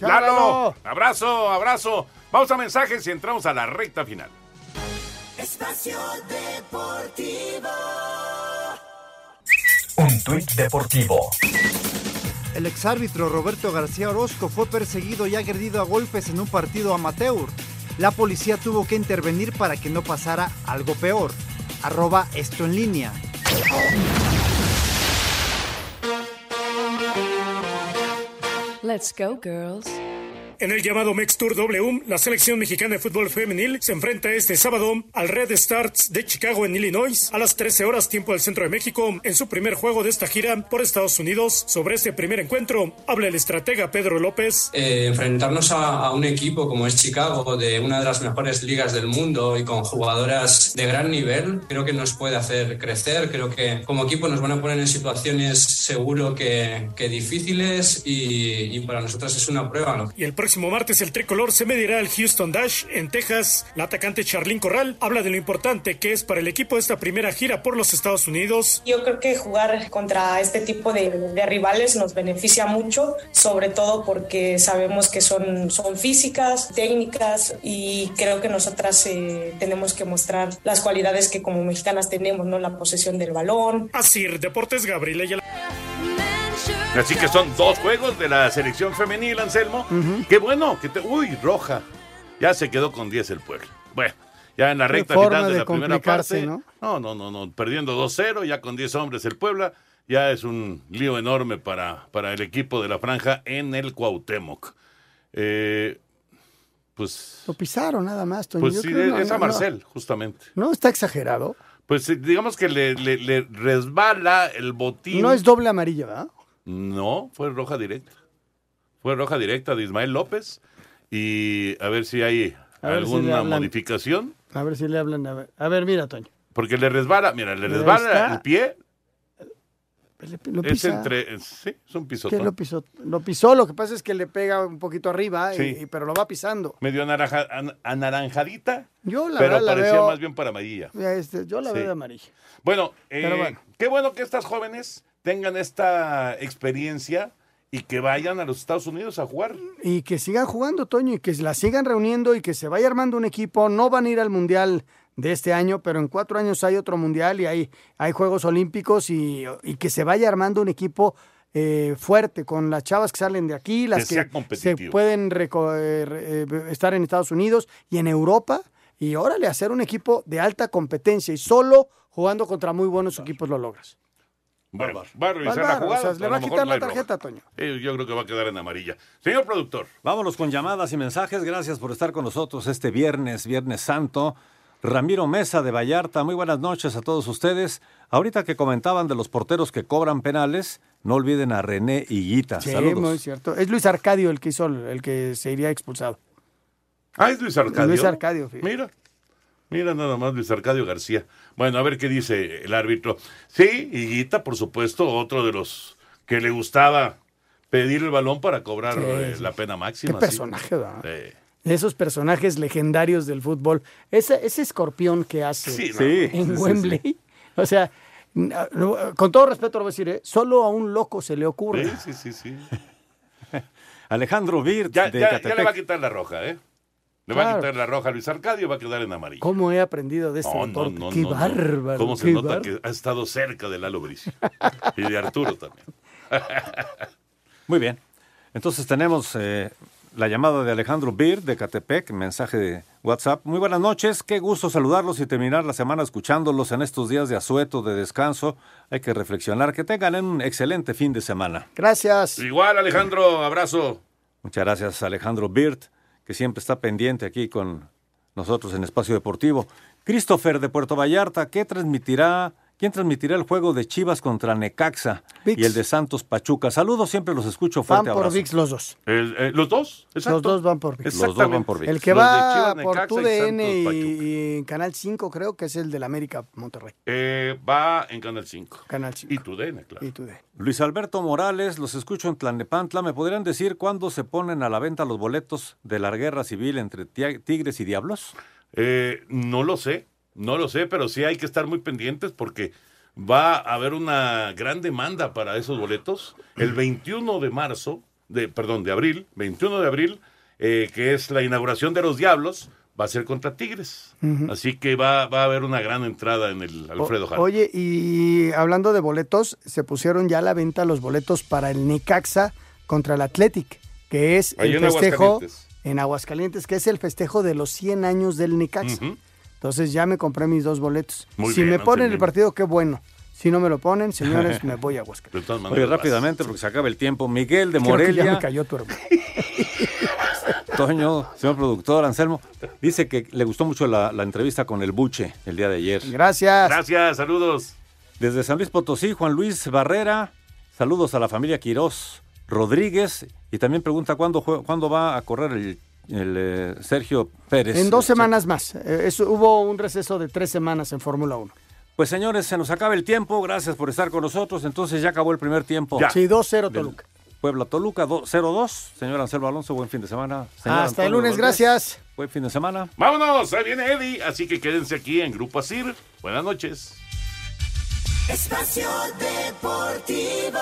Lalo, abrazo, abrazo. Vamos a mensajes y entramos a la recta final. Espacio Deportivo. Un tuit deportivo. El exárbitro Roberto García Orozco fue perseguido y agredido a golpes en un partido amateur. La policía tuvo que intervenir para que no pasara algo peor. Arroba esto en línea. Let's go, girls. En el llamado Mex Tour W, la selección mexicana de fútbol femenil se enfrenta este sábado al Red Stars de Chicago en Illinois a las 13 horas tiempo del centro de México en su primer juego de esta gira por Estados Unidos. Sobre este primer encuentro habla el estratega Pedro López. Eh, enfrentarnos a, un equipo como es Chicago, de una de las mejores ligas del mundo y con jugadoras de gran nivel, creo que nos puede hacer crecer. Creo que como equipo nos van a poner en situaciones seguro que, difíciles y, para nosotras es una prueba. Y el próximo próximo martes el tricolor se medirá al Houston Dash en Texas. La atacante Charlyn Corral habla de lo importante que es para el equipo esta primera gira por los Estados Unidos. Yo creo que jugar contra este tipo de, de rivales nos beneficia mucho, sobre todo porque sabemos que son, son físicas, técnicas y creo que nosotras eh, tenemos que mostrar las cualidades que como mexicanas tenemos, ¿no? La posesión del balón. Así, Deportes Gabriel Ayala. Así que son dos juegos de la selección femenil, Anselmo. Qué bueno. Que te... Uy, roja. Ya se quedó con 10 el pueblo. Bueno, ya en la Qué recta final de, de la primera parte. ¿no? ¿no? no, no, no. Perdiendo 2-0, ya con 10 hombres el Puebla. Ya es un lío enorme para, para el equipo de la franja en el Cuauhtémoc. Eh, pues, Lo pisaron nada más, Toño. pues Yo sí, creo, no, es a no, Marcel, justamente. No, está exagerado. Pues digamos que le, le- le resbala el botín. No es doble amarilla, ¿verdad? No, fue roja directa. Fue roja directa de Ismael López. Y a ver si hay A si alguna modificación. A ver si le hablan. A ver, a ver mira, Toño. Porque le resbala, mira, le resbala está. el pie. Lo Es pisa. entre. Sí, es un ¿Qué pisotón. lo pisó? Lo pisó, lo que pasa es que le pega un poquito arriba, y- Sí. y- pero lo va pisando. Medio naranja- an- anaranjadita. Yo la pero verdad la parecía veo- más bien para amarilla. Este, yo la Sí. veo de amarilla. Eh, bueno. qué bueno que estas jóvenes tengan esta experiencia y que vayan a los Estados Unidos a jugar. Y que sigan jugando, Toño, y que la sigan reuniendo y que se vaya armando un equipo. No van a ir al Mundial de este año, pero en cuatro años hay otro Mundial y hay, hay Juegos Olímpicos y, y que se vaya armando un equipo eh, fuerte con las chavas que salen de aquí, las que, se pueden eh, eh, estar en Estados Unidos y en Europa. Y órale, hacer un equipo de alta competencia y solo jugando contra muy buenos equipos lo logras. Bueno, va a revisar la jugada. o sea, le va a quitar la tarjeta, Toño. Eh, yo creo que va a quedar en amarilla. Señor productor. Vámonos con llamadas y mensajes. Gracias por estar con nosotros este viernes, Viernes Santo. Ramiro Mesa de Vallarta, muy buenas noches a todos ustedes. Ahorita que comentaban de los porteros que cobran penales, no olviden a René Higuita. Sí, Saludos. muy cierto. Es Luis Arcadio el que hizo el, el que se iría expulsado. Ah, es Luis Arcadio. Luis Arcadio, fíjate. Mira. Mira nada más Luis Arcadio García. Bueno, a ver qué dice el árbitro. Sí, Higuita, por supuesto, otro de los que le gustaba pedir el balón para cobrar Sí, eh, sí. la pena máxima. Qué sí. personaje, ¿verdad? Sí. Esos personajes legendarios del fútbol. Ese, ese escorpión que hace Sí, no. Sí, en sí, sí, Wembley. [laughs] O sea, no, con todo respeto lo voy a decir, ¿eh? solo a un loco se le ocurre. Sí, sí, sí, sí. [laughs] Alejandro Virt Ya, de ya- ya le va a quitar la roja, ¿eh? Le va a quitar la roja a Luis Arcadio, va a quedar en amarillo. ¿Cómo he aprendido de este No, no, deporte? no, qué bárbaro. ¿Cómo se nota bárbaro. que ha estado cerca de Lalo Bricio? [laughs] y de Arturo también. [laughs] Muy bien. Entonces tenemos eh, la llamada de Alejandro Bir de Catepec, mensaje de WhatsApp. Muy buenas noches, qué gusto saludarlos y terminar la semana escuchándolos en estos días de asueto, de descanso. Hay que reflexionar, que tengan un excelente fin de semana. Gracias. Igual, Alejandro, abrazo. Muchas gracias Alejandro Birt, que siempre está pendiente aquí con nosotros en Espacio Deportivo. Christopher de Puerto Vallarta, ¿qué transmitirá? ¿Quién transmitirá el juego de Chivas contra Necaxa ViX. y el de Santos Pachuca? Saludos, siempre los escucho. Van Fuerte por abrazo. VIX los dos. El- eh, ¿Los dos? Exacto. Los dos van por VIX. Los dos van por ViX. El que Los va Chivas, por TUDN y, y en Canal 5 creo que es el del América Monterrey. Eh, va en Canal 5. Canal 5. Y tu DN, claro. Y TUDN. Luis Alberto Morales, los escucho en Tlanepantla. ¿Me podrían decir cuándo se ponen a la venta los boletos de la guerra civil entre Tigres y Diablos? Eh, no lo sé, no lo sé, pero sí hay que estar muy pendientes porque va a haber una gran demanda para esos boletos. El 21 de marzo, de, perdón, de abril, 21 de abril, eh, que es la inauguración de los Diablos, va a ser contra Tigres. Así que va, va a haber una gran entrada en el Alfredo Jara. Oye, y hablando de boletos, se pusieron ya a la venta los boletos para el Necaxa contra el Athletic, que es Ahí el en festejo Aguascalientes. en Aguascalientes, que es el festejo de los 100 años del Necaxa. Entonces ya me compré mis dos boletos. Muy si bien, me ponen el partido, qué bueno. Si no me lo ponen, [laughs] señores, me voy a todas Oye, rápidamente, porque se acaba el tiempo. Miguel de Creo que ya Morelia. me cayó tu hermano. [laughs] Toño, señor productor, Anselmo, dice que le gustó mucho la, la entrevista con el Buche el día de ayer. Gracias. Gracias, saludos. Desde San Luis Potosí, Juan Luis Barrera, saludos a la familia Quirós Rodríguez y también pregunta cuándo, cuándo va a correr el, el eh, Sergio Pérez. En dos semanas más. Eh, hubo un receso de tres semanas en Fórmula 1. Pues señores, se nos acaba el tiempo. Gracias por estar con nosotros. Entonces ya acabó el primer tiempo. Sí, 2-0 Toluca. Puebla Toluca 0-2. Señor Anselmo Alonso, buen fin de semana. Hasta el lunes, gracias. Buen fin de semana. Vámonos, ahí viene Eddie. Así que quédense aquí en Grupo Asir. Buenas noches. Espacio Deportivo.